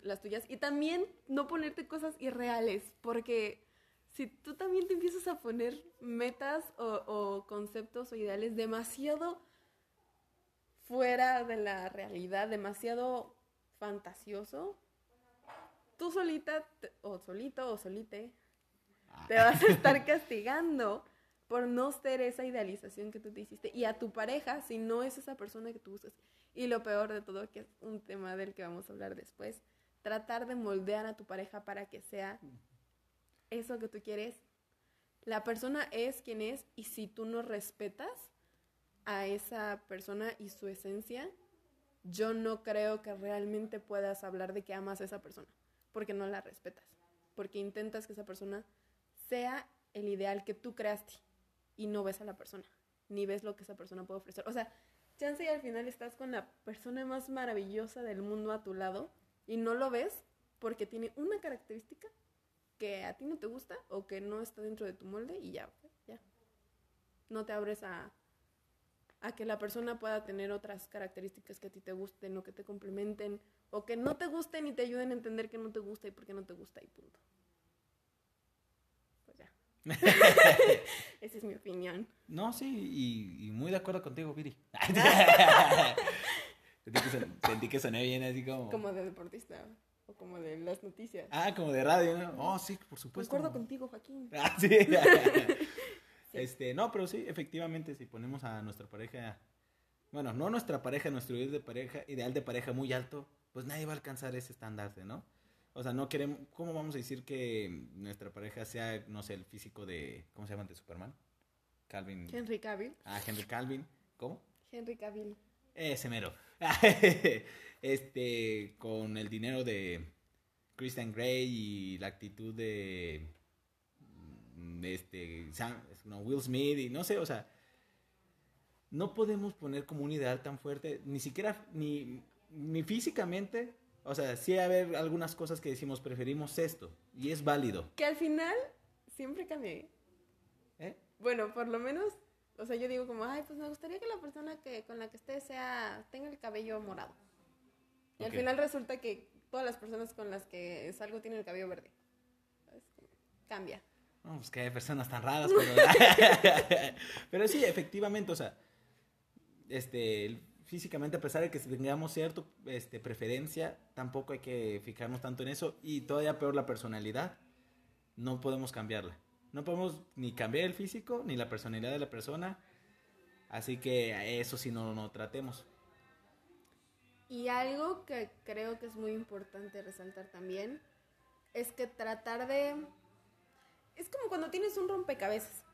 las tuyas. Y también no ponerte cosas irreales, porque si tú también te empiezas a poner metas o conceptos o ideales demasiado fuera de la realidad, demasiado fantasioso, tú solita, te- o solito o solite, te vas a estar castigando por no ser esa idealización que tú te hiciste. Y a tu pareja, si no es esa persona que tú buscas. Y lo peor de todo, que es un tema del que vamos a hablar después, tratar de moldear a tu pareja para que sea eso que tú quieres. La persona es quien es y si tú no respetas a esa persona y su esencia, yo no creo que realmente puedas hablar de que amas a esa persona, porque no la respetas, porque intentas que esa persona sea el ideal que tú creaste y no ves a la persona, ni ves lo que esa persona puede ofrecer. O sea, chance y al final estás con la persona más maravillosa del mundo a tu lado y no lo ves porque tiene una característica que a ti no te gusta o que no está dentro de tu molde y ya, ya. No te abres a, a que la persona pueda tener otras características que a ti te gusten o que te complementen o que no te gusten y te ayuden a entender que no te gusta y por qué no te gusta y punto. Pues ya. Esa es mi opinión. No, sí, y, y muy de acuerdo contigo, Viri. sentí, que son- sentí que soné bien así como... Como de deportista o como de las noticias. Ah, como de radio, ¿no? Oh, sí, por supuesto. Concuerdo contigo, Joaquín. Ah, sí. Este, no, pero sí, efectivamente, si ponemos a nuestra pareja, bueno, no nuestra pareja, nuestro ideal de pareja, ideal de pareja muy alto, pues nadie va a alcanzar ese estandarte, ¿no? O sea, no queremos, ¿cómo vamos a decir que nuestra pareja sea, no sé, el físico de, ¿cómo se llama? De Superman? Calvin. Henry Cavill. Ah, Henry Calvin. ¿Cómo? Henry Cavill. Ese mero. este, con el dinero de Christian Grey y la actitud de este, Sam- no, Will Smith y no sé, o sea, no podemos poner como un ideal tan fuerte, ni siquiera, ni, ni físicamente, o sea, sí haber algunas cosas que decimos, preferimos esto, y es válido. Que al final siempre cambia. ¿eh? ¿eh? Bueno, por lo menos, o sea, yo digo como, ay, pues me gustaría que la persona que con la que esté sea, tenga el cabello morado. Y al final resulta que todas las personas con las que salgo tienen el cabello verde. Cambia. No, pues que hay personas tan raras, pero... pero sí, efectivamente, o sea, este, físicamente, a pesar de que tengamos cierta este, preferencia, tampoco hay que fijarnos tanto en eso. Y todavía peor la personalidad, no podemos cambiarla. No podemos ni cambiar el físico, ni la personalidad de la persona. Así que eso sí no, no tratemos. Y algo que creo que es muy importante resaltar también es que tratar de... Es como cuando tienes un rompecabezas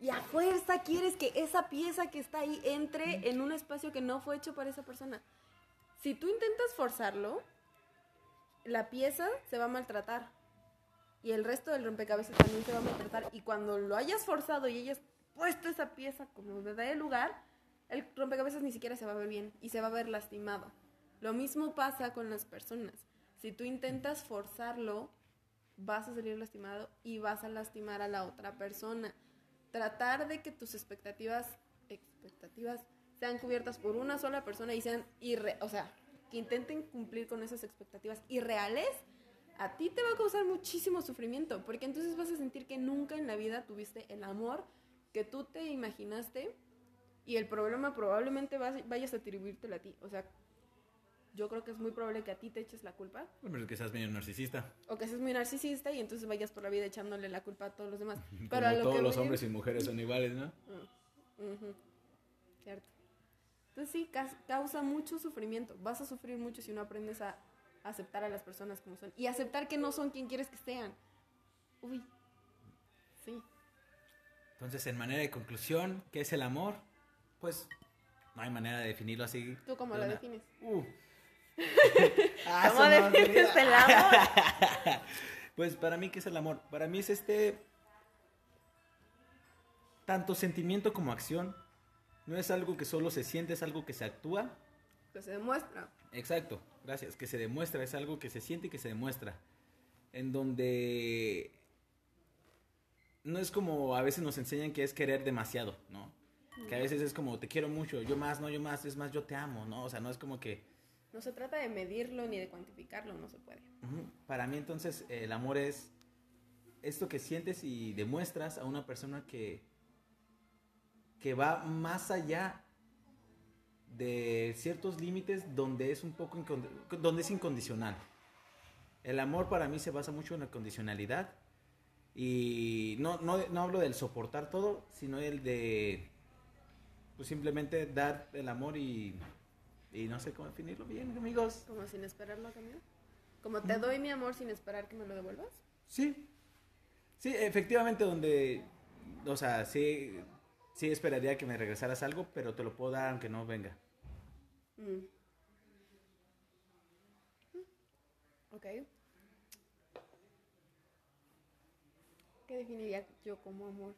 y a fuerza quieres que esa pieza que está ahí entre en un espacio que no fue hecho para esa persona. Si tú intentas forzarlo, la pieza se va a maltratar y el resto del rompecabezas también se va a maltratar y cuando lo hayas forzado y hayas puesto esa pieza como de el lugar, el rompecabezas ni siquiera se va a ver bien y se va a ver lastimado. Lo mismo pasa con las personas. Si tú intentas forzarlo, vas a salir lastimado y vas a lastimar a la otra persona. Tratar de que tus expectativas, expectativas sean cubiertas por una sola persona y sean irre o sea, que intenten cumplir con esas expectativas irreales, a ti te va a causar muchísimo sufrimiento, porque entonces vas a sentir que nunca en la vida tuviste el amor que tú te imaginaste y el problema probablemente vas- vayas a atribuírtelo a ti. O sea, yo creo que es muy probable que a ti te eches la culpa Pero que seas medio narcisista. o que seas muy narcisista y entonces vayas por la vida echándole la culpa a todos los demás. Pero Como a lo todos que los voy- hombres y mujeres son iguales, ¿no? Mm, ujú, Cierto. Entonces sí, causa mucho sufrimiento. Vas a sufrir mucho si no aprendes a aceptar a las personas como son y aceptar que no son quien quieres que sean. Uy. Sí. Entonces, en manera de conclusión, ¿qué es el amor? Pues no hay manera de definirlo así. ¿Tú cómo de lo una- defines? Uh. Ah, ¿Cómo defines el amor? Pues para mí, ¿qué es el amor? Para mí es este. Tanto sentimiento como acción. No es algo que solo se siente, es algo que se actúa. Que se demuestra. Exacto, gracias. Que se demuestra, es algo que se siente y que se demuestra. En donde. No es como a veces nos enseñan que es querer demasiado, ¿no? Que a veces es como te quiero mucho, yo más, no, yo más, es más, yo te amo, ¿no? O sea, no es como que. No se trata de medirlo ni de cuantificarlo, no se puede. Para mí entonces el amor es esto que sientes y demuestras a una persona que, que va más allá de ciertos límites donde es un poco donde es incondicional. El amor para mí se basa mucho en la condicionalidad y no, no, no hablo del soportar todo, sino el de pues simplemente dar el amor y, y no sé cómo definirlo bien, amigos. Como sin esperarlo a cambio. Como te doy mi amor sin esperar que me lo devuelvas. Sí. Sí, efectivamente, donde. O sea, sí, sí esperaría que me regresaras algo, pero te lo puedo dar aunque no venga. Mm. Ok. ¿Qué definiría yo como amor?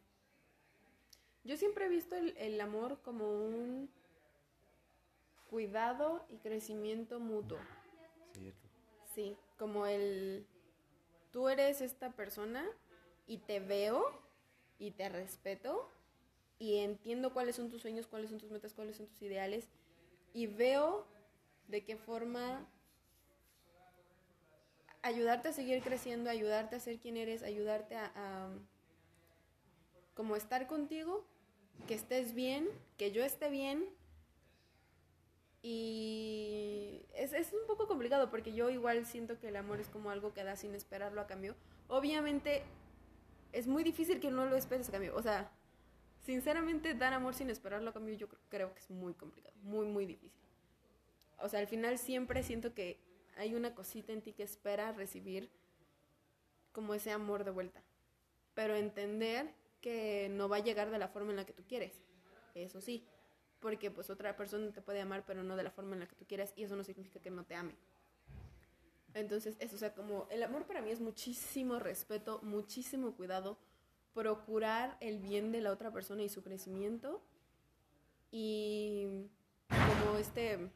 Yo siempre he visto el, el amor como un cuidado y crecimiento mutuo. Cierto. Sí, como el tú eres esta persona y te veo y te respeto y entiendo cuáles son tus sueños, cuáles son tus metas, cuáles son tus ideales y veo de qué forma ayudarte a seguir creciendo, ayudarte a ser quien eres, ayudarte a, a como estar contigo, que estés bien, que yo esté bien y es, es un poco complicado porque yo igual siento que el amor es como algo que da sin esperarlo a cambio. Obviamente es muy difícil que no lo esperes a cambio. O sea, sinceramente dar amor sin esperarlo a cambio yo cr- creo que es muy complicado, muy, muy difícil. O sea, al final siempre siento que hay una cosita en ti que espera recibir como ese amor de vuelta. Pero entender que no va a llegar de la forma en la que tú quieres. Eso sí porque pues otra persona te puede amar pero no de la forma en la que tú quieras y eso no significa que no te ame. Entonces, eso, o sea, como el amor para mí es muchísimo respeto, muchísimo cuidado, procurar el bien de la otra persona y su crecimiento y como este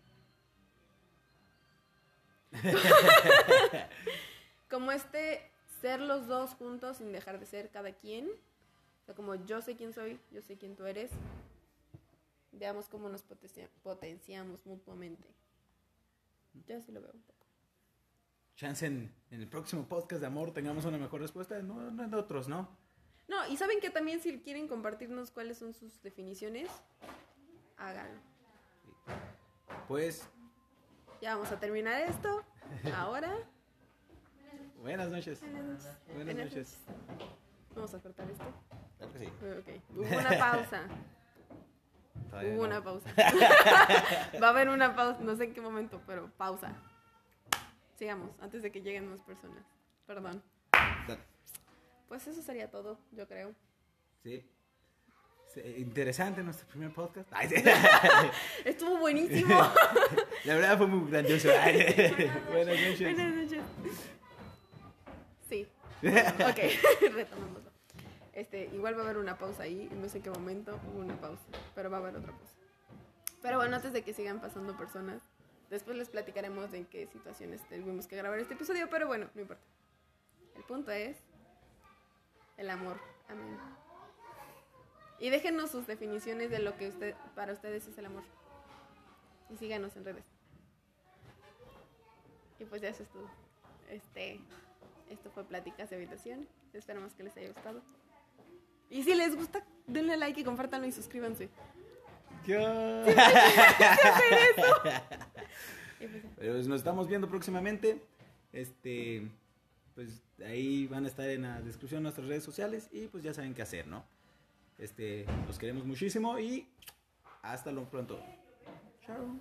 como este ser los dos juntos sin dejar de ser cada quien. O sea, como yo sé quién soy, yo sé quién tú eres, veamos cómo nos potencia- potenciamos mutuamente. Yo así lo veo un poco. Chance en, en el próximo podcast de amor tengamos una mejor respuesta, no, no en otros, ¿no? No, y saben que también si quieren compartirnos cuáles son sus definiciones, háganlo. Pues, Ya vamos a terminar esto. Ahora. buenas noches. Buenas noches. Buenas noches. Vamos a cortar esto. Claro que sí. Ok. Hubo una pausa. Todavía Hubo no. una pausa. Va a haber una pausa, no sé en qué momento, pero pausa. Sigamos, antes de que lleguen más personas. Perdón. Pues eso sería todo, yo creo. Sí. Sí, Interesante nuestro primer podcast. Ay, sí. Estuvo buenísimo. La verdad fue muy grandioso. Ay, Buenas noches. Buenas noches. Sí. Ok, retomándolo. Este, igual va a haber una pausa ahí, no sé qué momento hubo una pausa, pero va a haber otra pausa. Pero bueno, antes de que sigan pasando personas, después les platicaremos de en qué situaciones tuvimos que grabar este episodio, pero bueno, no importa. El punto es el amor. Amén. Y déjenos sus definiciones de lo que usted, para ustedes es el amor. Y síganos en redes. Y pues ya eso es todo. Este, esto fue Pláticas de Habitación. Esperamos que les haya gustado. Y si les gusta, denle like y compártanlo y suscríbanse. Pues ya. Pero nos estamos viendo próximamente. Este, pues ahí van a estar en la descripción nuestras redes sociales y pues ya saben qué hacer, ¿no? Este, los queremos muchísimo y hasta lo pronto. Chao.